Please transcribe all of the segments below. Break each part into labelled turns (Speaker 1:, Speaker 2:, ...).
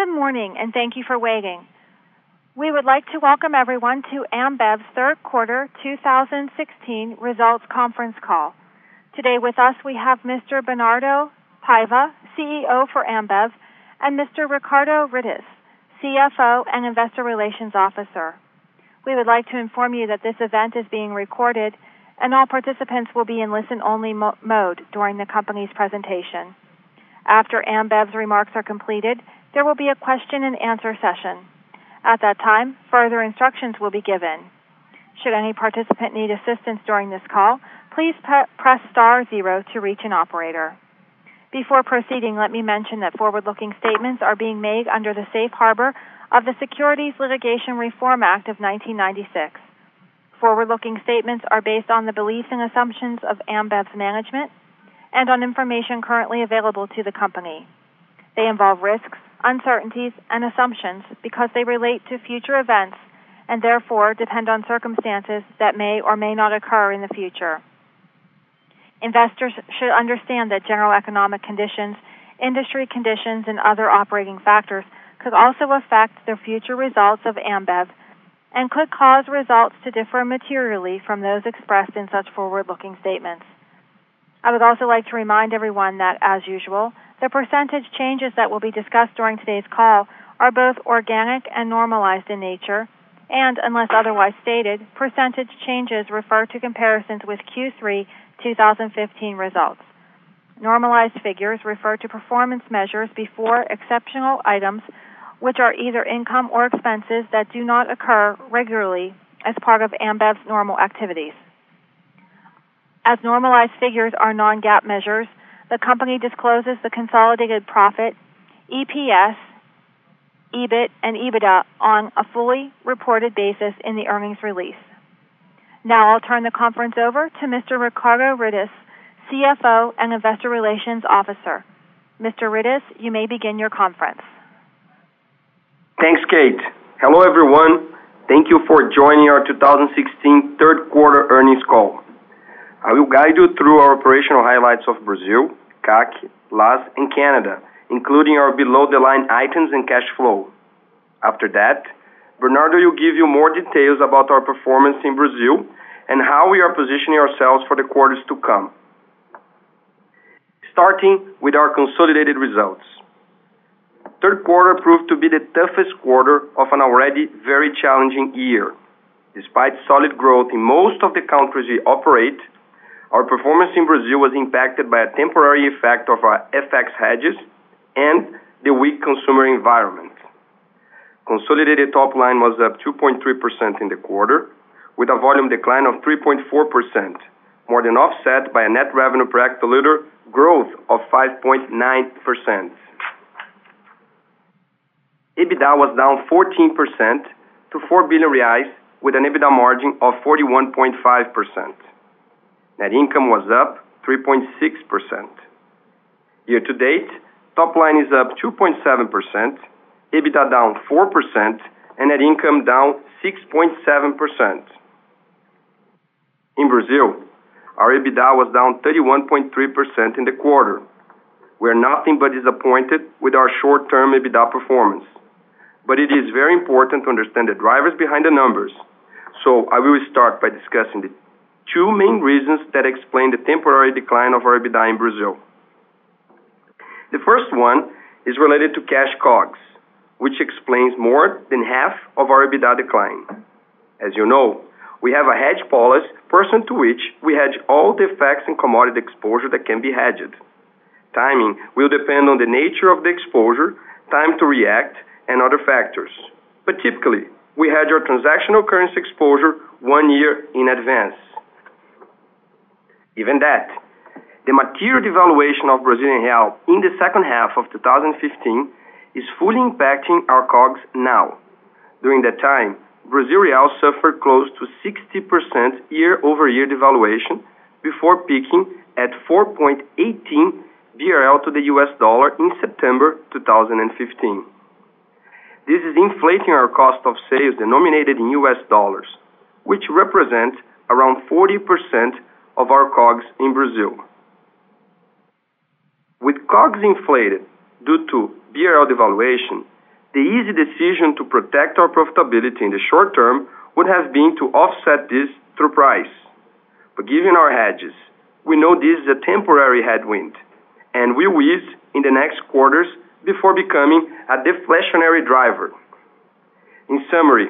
Speaker 1: Good morning, and thank you for waiting. We would like to welcome everyone to Ambev's third quarter 2016 results conference call. Today with us, we have Mr. Bernardo Paiva, CEO for Ambev, and Mr. Ricardo Rittes, CFO and Investor Relations Officer. We would like to inform you that this event is being recorded, and all participants will be in listen-only mode during the company's presentation. After Ambev's remarks are completed, there will be a question and answer session. At that time, further instructions will be given. Should any participant need assistance during this call, please press star zero to reach an operator. Before proceeding, let me mention that forward-looking statements are being made under the safe harbor of the Securities Litigation Reform Act of 1996. Forward-looking statements are based on the beliefs and assumptions of Ambev's management and on information currently available to the company. They involve risks, uncertainties, and assumptions because they relate to future events and therefore depend on circumstances that may or may not occur in the future. Investors should understand that general economic conditions, industry conditions, and other operating factors could also affect the future results of Ambev and could cause results to differ materially from those expressed in such forward-looking statements. I would also like to remind everyone that, as usual, the percentage changes that will be discussed during today's call are both organic and normalized in nature, and unless otherwise stated, percentage changes refer to comparisons with Q3 2015 results. Normalized figures refer to performance measures before exceptional items, which are either income or expenses that do not occur regularly as part of Ambev's normal activities. As normalized figures are non-GAAP measures, the company discloses the consolidated profit, EPS, EBIT, and EBITDA on a fully reported basis in the earnings release. Now I'll turn the conference over to Mr. Ricardo Rittes, CFO and Investor Relations Officer. Mr. Rittes, you may begin your conference.
Speaker 2: Thanks, Kate. Hello, everyone. Thank you for joining our 2016 third quarter earnings call. I will guide you through our operational highlights of Brazil, CAC, LAS, and Canada, including our below-the-line items and cash flow. After that, Bernardo will give you more details about our performance in Brazil and how we are positioning ourselves for the quarters to come. Starting with our consolidated results. Third quarter proved to be the toughest quarter of an already very challenging year. Despite solid growth in most of the countries we operate, our performance in Brazil was impacted by a temporary effect of our FX hedges and the weak consumer environment. Consolidated top line was up 2.3% in the quarter, with a volume decline of 3.4%, more than offset by a net revenue per hectoliter growth of 5.9%. EBITDA was down 14% to 4 billion reais, with an EBITDA margin of 41.5%. Net income was up 3.6%. Year to date, top line is up 2.7%, EBITDA down 4%, and net income down 6.7%. In Brazil, our EBITDA was down 31.3% in the quarter. We are nothing but disappointed with our short-term EBITDA performance, but it is very important to understand the drivers behind the numbers. So I will start by discussing the two main reasons that explain the temporary decline of our EBITDA in Brazil. The first one is related to cash COGS, which explains more than half of our EBITDA decline. As you know, we have a hedge policy pursuant to which we hedge all the FX and commodity exposure that can be hedged. Timing will depend on the nature of the exposure, time to react, and other factors. But typically, we hedge our transactional currency exposure one year in advance. Given that, the material devaluation of Brazilian real in the second half of 2015 is fully impacting our COGS now. During that time, Brazilian real suffered close to 60% year-over-year devaluation before peaking at 4.18 BRL to the US dollar in September 2015. This is inflating our cost of sales denominated in US dollars, which represent around 40% of our COGS in Brazil. With COGS inflated due to BRL devaluation, the easy decision to protect our profitability in the short term would have been to offset this through price. But given our hedges, we know this is a temporary headwind, and will ease in the next quarters before becoming a deflationary driver. In summary,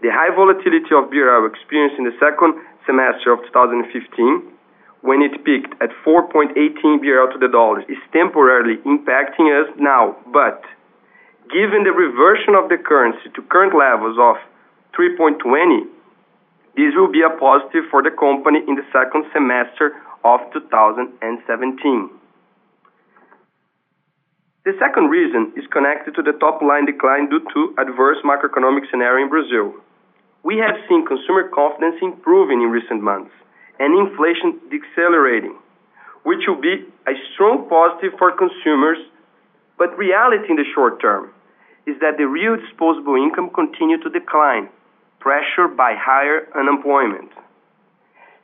Speaker 2: the high volatility of BRL experienced in the second semester of 2015, when it peaked at 4.18 BRL to the dollar, is temporarily impacting us now. But given the reversion of the currency to current levels of 3.20, this will be a positive for the company in the second semester of 2017. The second reason is connected to the top-line decline due to adverse macroeconomic scenario in Brazil. We have seen consumer confidence improving in recent months and inflation decelerating, which will be a strong positive for consumers. But reality in the short term is that the real disposable income continue to decline, pressured by higher unemployment.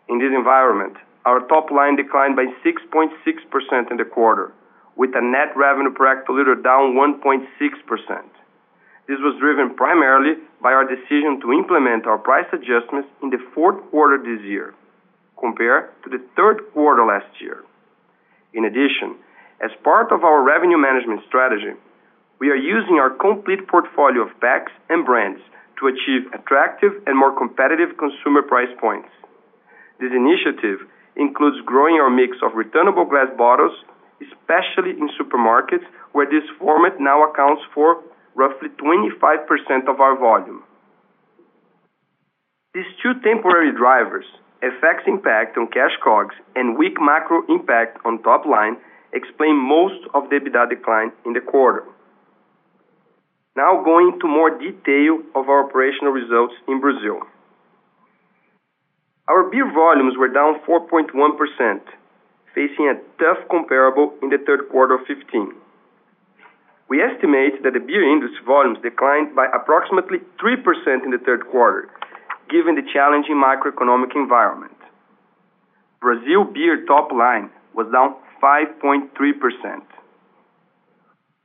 Speaker 2: In this environment, our top line declined by 6.6% in the quarter, with a net revenue per hectoliter down 1.6%. This was driven primarily by our decision to implement our price adjustments in the fourth quarter this year compared to the third quarter last year. In addition, as part of our revenue management strategy, we are using our complete portfolio of packs and brands to achieve attractive and more competitive consumer price points. This initiative includes growing our mix of returnable glass bottles, especially in supermarkets, where this format now accounts for roughly 25% of our volume. These two temporary drivers, FX impact on cash COGS and weak macro impact on top line, explain most of the EBITDA decline in the quarter. Now going to more detail of our operational results in Brazil. Our beer volumes were down 4.1%, facing a tough comparable in the third quarter of 2015. We estimate that the beer industry volumes declined by approximately 3% in the third quarter, given the challenging macroeconomic environment. Brazil beer top line was down 5.3%.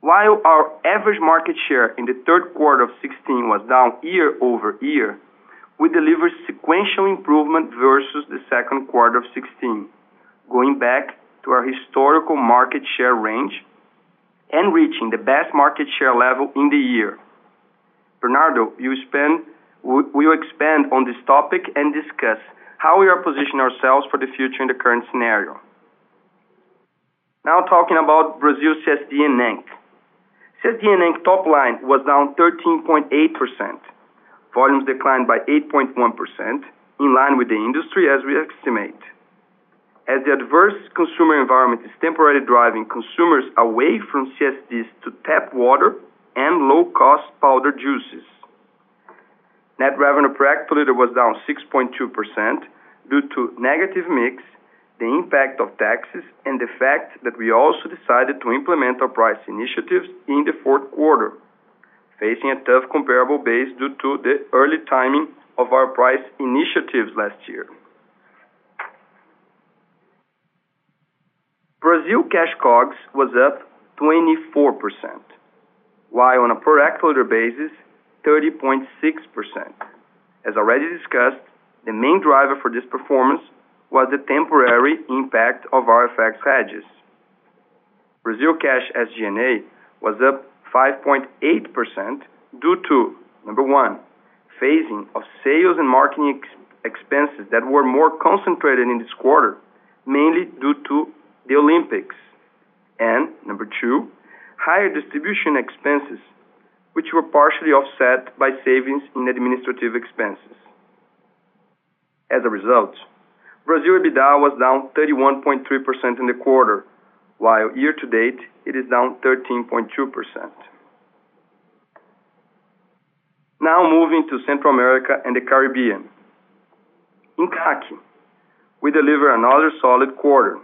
Speaker 2: While our average market share in the third quarter of 2016 was down year-over-year, we delivered sequential improvement versus the second quarter of 2016, going back to our historical market share range and reaching the best market share level in the year. Bernardo you spend we will expand on this topic and discuss how we are positioning ourselves for the future in the current scenario. Now talking about Brazil CSD and NANC. CSD and NANC top line was down 13.8%. Volumes declined by 8.1%, in line with the industry as we estimate. As the adverse consumer environment is temporarily driving consumers away from CSDs to tap water and low-cost powder juices. Net revenue per hectoliter was down 6.2% due to negative mix, the impact of taxes, and the fact that we also decided to implement our price initiatives in the fourth quarter, facing a tough comparable base due to the early timing of our price initiatives last year. Brazil cash COGS was up 24%, while on a per hectoliter basis, 30.6%. As already discussed, the main driver for this performance was the temporary impact of our FX hedges. Brazil cash SG&A was up 5.8% due to, number one, phasing of sales and marketing expenses that were more concentrated in this quarter, mainly due to the Olympics. And number two, higher distribution expenses, which were partially offset by savings in administrative expenses. As a result, Brazil EBITDA was down 31.3% in the quarter, while year to date, it is down 13.2%. Now moving to Central America and the Caribbean. In CAC, we deliver another solid quarter.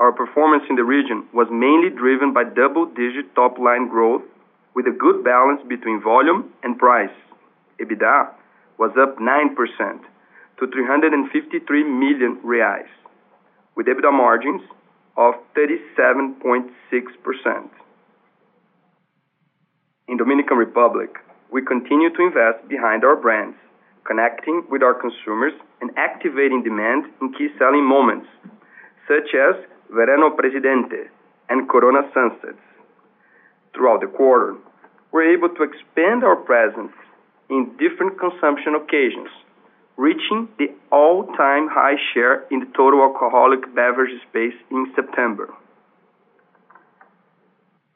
Speaker 2: Our performance in the region was mainly driven by double-digit top-line growth with a good balance between volume and price. EBITDA was up 9% to 353 million reais, with EBITDA margins of 37.6%. In Dominican Republic, we continue to invest behind our brands, connecting with our consumers and activating demand in key selling moments, such as Verano Presidente and Corona Sunsets. Throughout the quarter, we're able to expand our presence in different consumption occasions, reaching the all-time high share in the total alcoholic beverage space in September.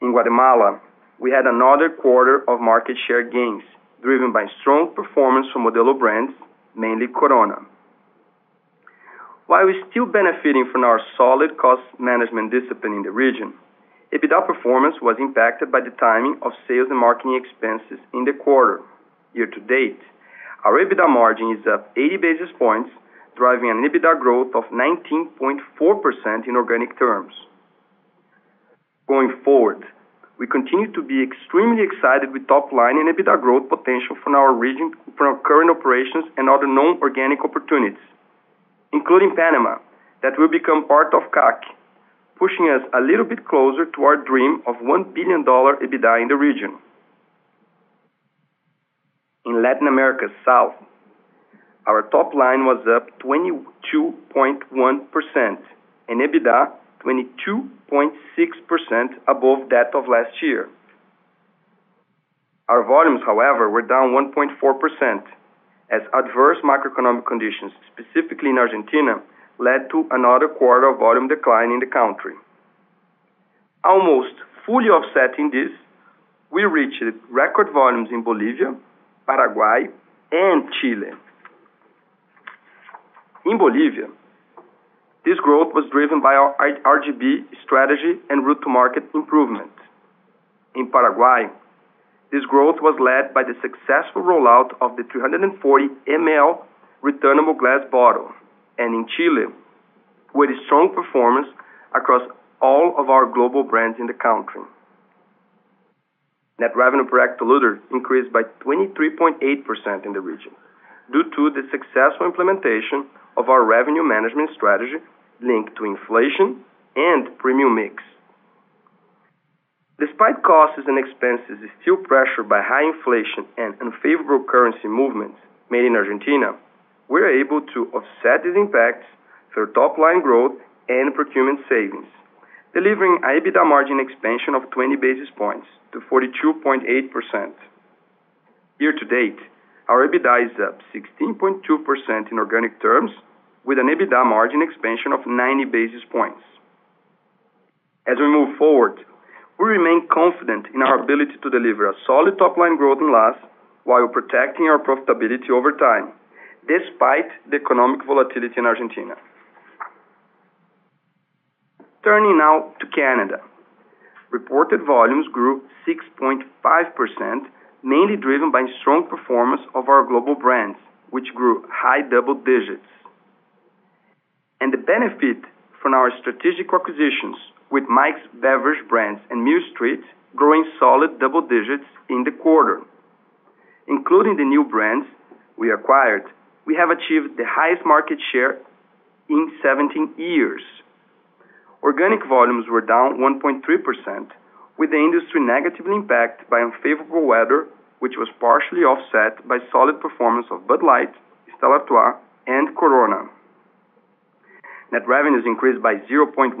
Speaker 2: In Guatemala, we had another quarter of market share gains, driven by strong performance from Modelo brands, mainly Corona. While we're still benefiting from our solid cost management discipline in the region, EBITDA performance was impacted by the timing of sales and marketing expenses in the quarter. Year to date, our EBITDA margin is up 80 basis points, driving an EBITDA growth of 19.4% in organic terms. Going forward, we continue to be extremely excited with top line and EBITDA growth potential from our region, from our current operations and other non-organic opportunities, including Panama, that will become part of CAC, pushing us a little bit closer to our dream of $1 billion EBITDA in the region. In Latin America South, our top line was up 22.1%, and EBITDA 22.6% above that of last year. Our volumes, however, were down 1.4%, as adverse macroeconomic conditions, specifically in Argentina, led to another quarter of volume decline in the country. Almost fully offsetting this, we reached record volumes in Bolivia, Paraguay, and Chile. In Bolivia, this growth was driven by our RGB strategy and route to market improvement. In Paraguay, this growth was led by the successful rollout of the 340 ml returnable glass bottle, and in Chile, with a strong performance across all of our global brands in the country. Net revenue per hectoliter increased by 23.8% in the region, due to the successful implementation of our revenue management strategy linked to inflation and premium mix. Despite costs and expenses still pressured by high inflation and unfavorable currency movements made in Argentina, we're able to offset these impacts through top line growth and procurement savings, delivering a EBITDA margin expansion of 20 basis points to 42.8%. Year to date, our EBITDA is up 16.2% in organic terms, with an EBITDA margin expansion of 90 basis points. As we move forward, we remain confident in our ability to deliver a solid top line growth in LAS, while protecting our profitability over time, despite the economic volatility in Argentina. Turning now to Canada. Reported volumes grew 6.5%, mainly driven by strong performance of our global brands, which grew high double digits. And the benefit from our strategic acquisitions with Mike's Beverage Brands and Mill Street growing solid double digits in the quarter. Including the new brands we acquired, we have achieved the highest market share in 17 years. Organic volumes were down 1.3%, with the industry negatively impacted by unfavorable weather, which was partially offset by solid performance of Bud Light, Stella Artois, and Corona. Net revenues increased by 0.1%,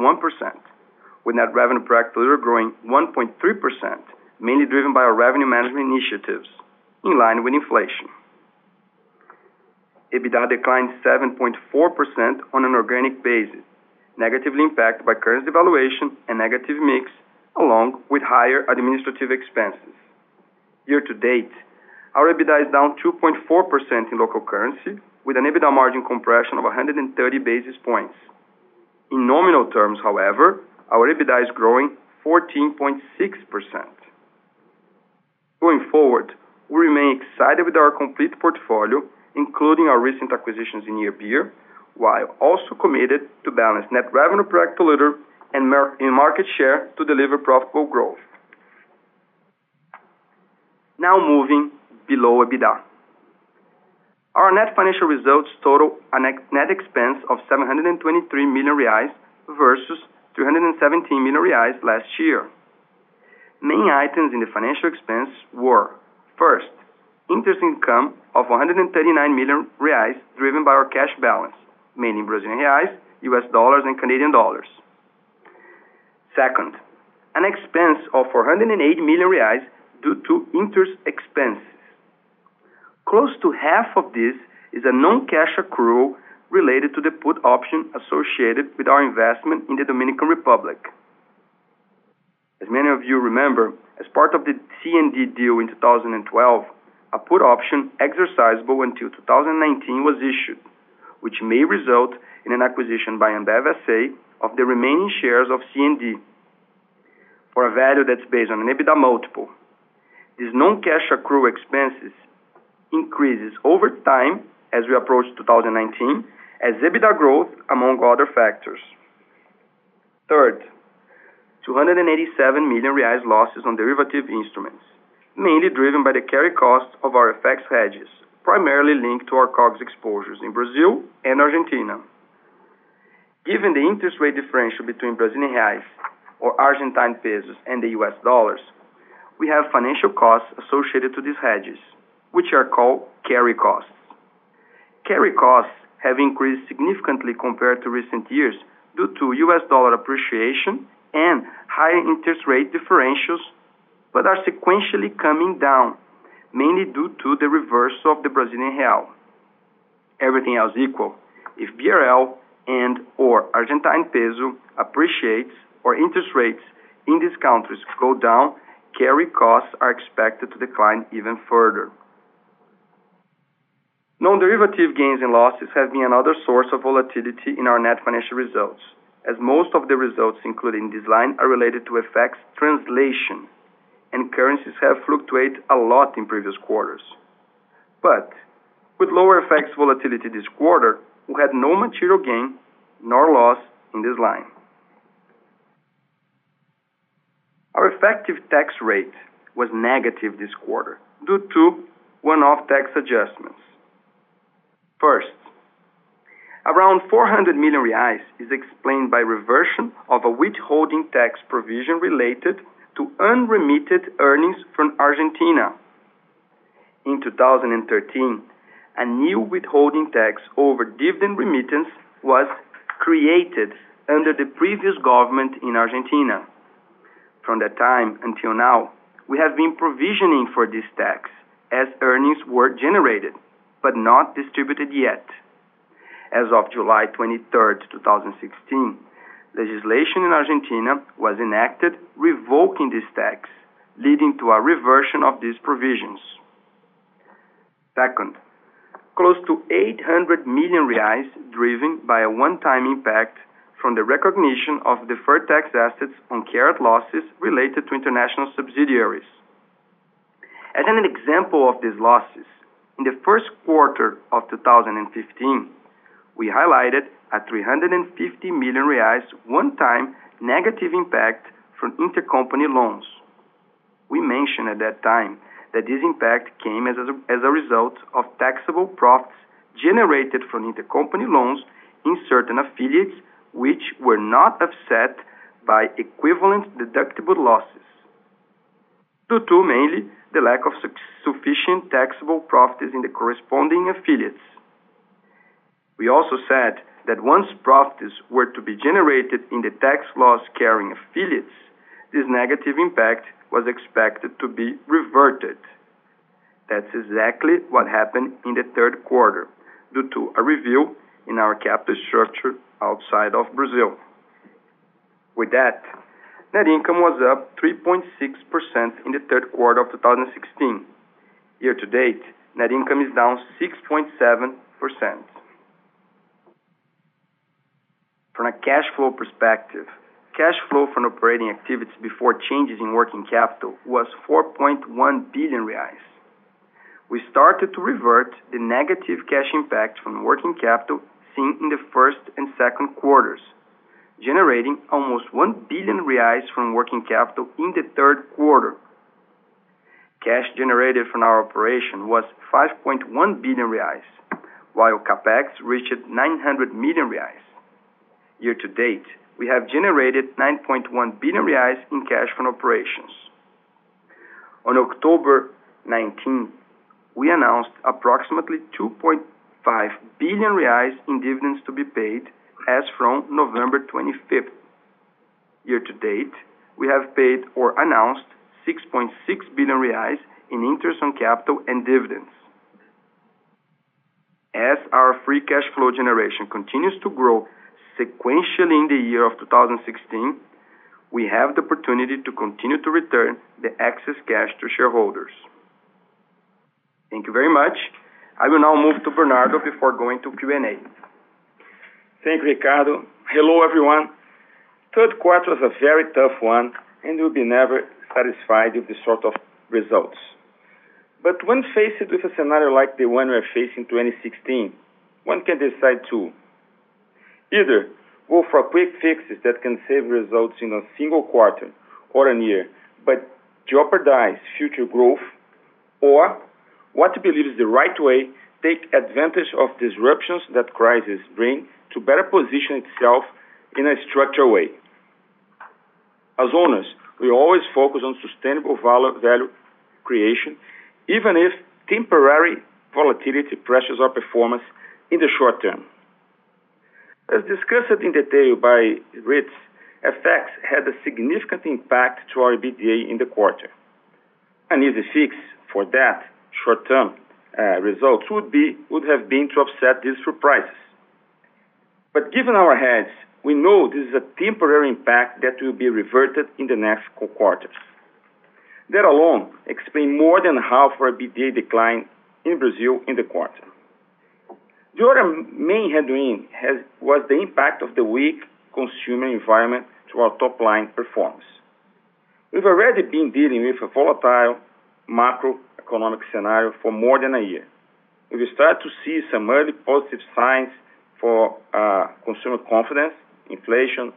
Speaker 2: with net revenue per hectoliter growing 1.3%, mainly driven by our revenue management initiatives in line with inflation. EBITDA declined 7.4% on an organic basis, negatively impacted by currency devaluation and negative mix, along with higher administrative expenses. Year to date, our EBITDA is down 2.4% in local currency, with an EBITDA margin compression of 130 basis points. In nominal terms, however, our EBITDA is growing 14.6%. Going forward, we remain excited with our complete portfolio, including our recent acquisitions in near beer, while also committed to balance net revenue per hectoliter and market share to deliver profitable growth. Now moving below EBITDA. Our net financial results total a net expense of 723 million reais versus 317 million reais last year. main items in the financial expense were, first, interest income of 139 million reais, driven by our cash balance, mainly in Brazilian reais, US dollars, and Canadian dollars. Second, an expense of 408 million reais due to interest expenses. Close to half of this is a non-cash accrual related to the put option associated with our investment in the Dominican Republic. As many of you remember, as part of the CND deal in 2012, a put option exercisable until 2019 was issued, which may result in an acquisition by Ambev S.A. of the remaining shares of CND for a value that's based on an EBITDA multiple. These non-cash accrual expenses increases over time as we approach 2019 as EBITDA growth, among other factors. Third, 287 million reais losses on derivative instruments, mainly driven by the carry cost of our FX hedges, primarily linked to our COGS exposures in Brazil and Argentina. Given the interest rate differential between Brazilian reais or Argentine pesos and the US dollars, we have financial costs associated to these hedges, which are called carry costs. Carry costs have increased significantly compared to recent years due to US dollar appreciation and higher interest rate differentials, but are sequentially coming down, mainly due to the reversal of the Brazilian real. Everything else equal, if BRL and/or Argentine peso appreciates or interest rates in these countries go down, carry costs are expected to decline even further. Non-derivative gains and losses have been another source of volatility in our net financial results, as most of the results included in this line are related to FX translation, and currencies have fluctuated a lot in previous quarters. But with lower FX volatility this quarter, we had no material gain nor loss in this line. Our effective tax rate was negative this quarter due to one-off tax adjustments. First, around 400 million reais is explained by reversion of a withholding tax provision related to unremitted earnings from Argentina. In 2013, a new withholding tax over dividend remittance was created under the previous government in Argentina. From that time until now, we have been provisioning for this tax as earnings were generated but not distributed yet. As of July 23rd, 2016, legislation in Argentina was enacted revoking this tax, leading to a reversion of these provisions. Second, close to 800 million reais driven by a one-time impact from the recognition of deferred tax assets on carried losses related to international subsidiaries. As an example of these losses, in the first quarter of 2015, we highlighted a 350 million reais one-time negative impact from intercompany loans. We mentioned at that time that this impact came as a result of taxable profits generated from intercompany loans in certain affiliates, which were not offset by equivalent deductible losses due to mainly the lack of sufficient taxable profits in the corresponding affiliates. We also said that once profits were to be generated in the tax loss-carrying affiliates, this negative impact was expected to be reverted. That's exactly what happened in the third quarter due to a review in our capital structure outside of Brazil. With that, net income was up 3.6% in the third quarter of 2016. Year to date, net income is down 6.7%. From a cash flow perspective, cash flow from operating activities before changes in working capital was 4.1 billion reais. We started to revert the negative cash impact from working capital seen in the first and second quarters, generating almost 1 billion reais from working capital in the third quarter. Cash generated from our operation was 5.1 billion reais, while CapEx reached 900 million reais. Year to date, we have generated 9.1 billion reais in cash from operations. On October 19, we announced approximately 2.5 billion reais in dividends to be paid as from November 25th. Year to date, we have paid or announced 6.6 billion reais in interest on capital and dividends. As our free cash flow generation continues to grow sequentially in the year of 2016, we have the opportunity to continue to return the excess cash to shareholders. Thank you very much. I will now move to Bernardo before going to Q&A.
Speaker 3: Thank you, Ricardo. Hello, everyone. Third quarter was a very tough one, and we'll be never satisfied with this sort of results. But when faced with a scenario like the one we are facing in 2016, one can decide to either go for quick fixes that can save results in a single quarter or a year, but jeopardize future growth, or what we believe is the right way, take advantage of disruptions that crises bring to better position itself in a structured way. As owners, we always focus on sustainable value creation, even if temporary volatility pressures our performance in the short term. As discussed in detail by Rittes, FX had a significant impact to our EBITDA in the quarter. An easy fix for that short-term uh, results would be would have been to offset this through prices. But given our hedge, we know this is a temporary impact that will be reverted in the next quarters. That alone explain more than half our EBITDA decline in Brazil in the quarter. The other main headwind was the impact of the weak consumer environment to our top-line performance. We've already been dealing with a volatile macroeconomic scenario for more than a year. We start to see some early positive signs for uh, consumer confidence, inflation,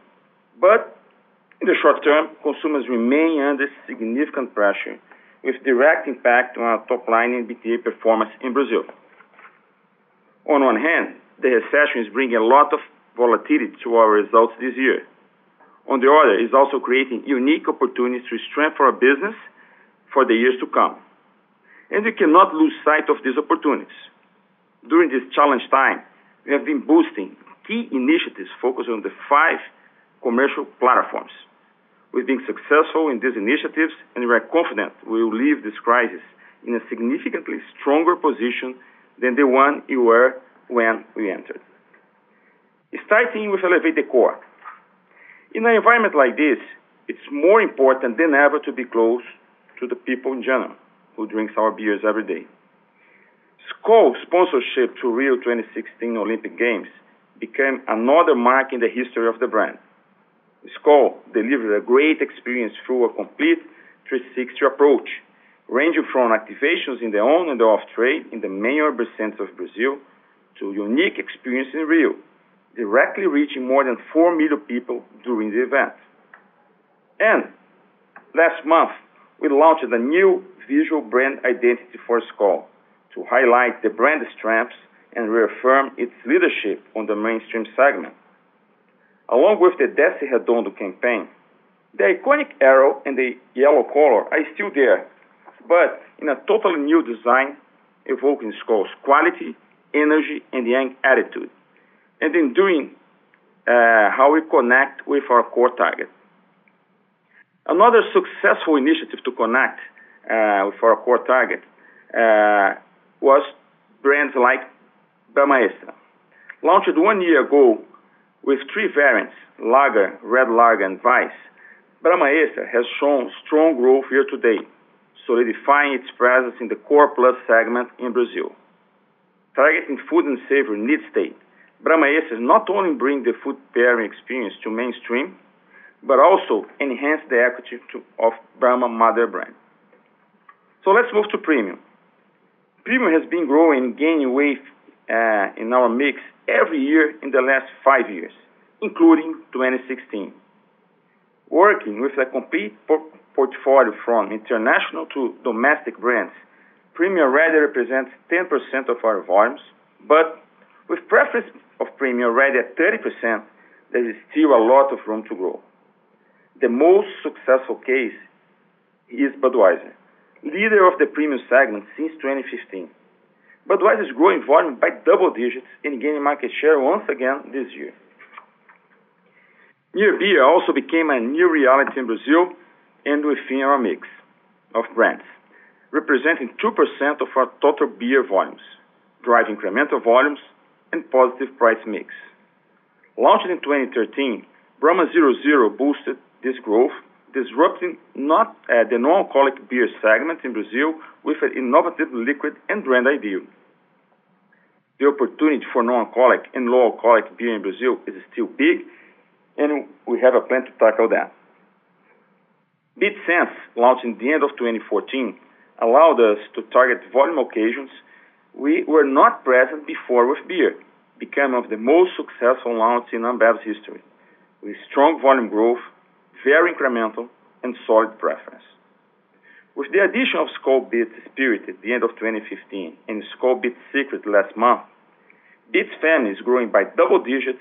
Speaker 3: but in the short term, consumers remain under significant pressure with direct impact on our top line and EBITDA performance in Brazil. On one hand, the recession is bringing a lot of volatility to our results this year. On the other, it's also creating unique opportunities to strengthen our business for the years to come. And we cannot lose sight of these opportunities. During this challenge time, we have been boosting key initiatives focused on the five commercial platforms. We've been successful in these initiatives, and we are confident we will leave this crisis in a significantly stronger position than the one we were when we entered. Starting with Elevate the Core. In an environment like this, it's more important than ever to be close to the people in general who drinks our beers every day. Skol sponsorship to Rio 2016 Olympic Games became another mark in the history of the brand. Skol delivered a great experience through a complete 360 approach, ranging from activations in the on and off-trade in the main urban centers of Brazil to unique experience in Rio, directly reaching more than 4 million people during the event. And last month, we launched a new visual brand identity for Skol to highlight the brand strengths and reaffirm its leadership on the mainstream segment. Along with the Desce Redondo campaign, the iconic arrow and the yellow color are still there, but in a totally new design, evoking Skol's quality, energy, and young attitude. And in doing, uh, how we connect with our core target. Another successful initiative to connect uh, with our core target uh, was brands like Brahma Extra. Launched one year ago with three variants, Lager, Red Lager, and Weiss, Brahma Extra has shown strong growth year to date, solidifying its presence in the core plus segment in Brazil. Targeting food and savory need state, Brahma Extra not only bring the food pairing experience to mainstream, but also enhance the equity of Brahma mother brand. So let's move to premium. Premium has been growing, gaining weight uh, in our mix every year in the last five years, including 2016. Working with a complete portfolio from international to domestic brands, premium already represents 10% of our volumes, but with preference of premium already at 30%, there is still a lot of room to grow. The most successful case is Budweiser, leader of the premium segment since 2015. Budweiser is growing volume by double digits and gaining market share once again this year. Near beer also became a new reality in Brazil and within our mix of brands, representing 2% of our total beer volumes, driving incremental volumes and positive price mix. Launched in 2013, Brahma 0,0 boosted this growth, disrupting not uh, the non-alcoholic beer segment in Brazil with an innovative liquid and brand idea. The opportunity for non-alcoholic and low alcoholic beer in Brazil is still big, and we have a plan to tackle that. Beats Senses, launched in the end of 2014, allowed us to target volume occasions we were not present before with beer, becoming one of the most successful launch in Ambev's history, with strong volume growth, very incremental, and solid preference. With the addition of Skol Beats Spirit at the end of 2015 and Skol Beats Secret last month, Beats family is growing by double digits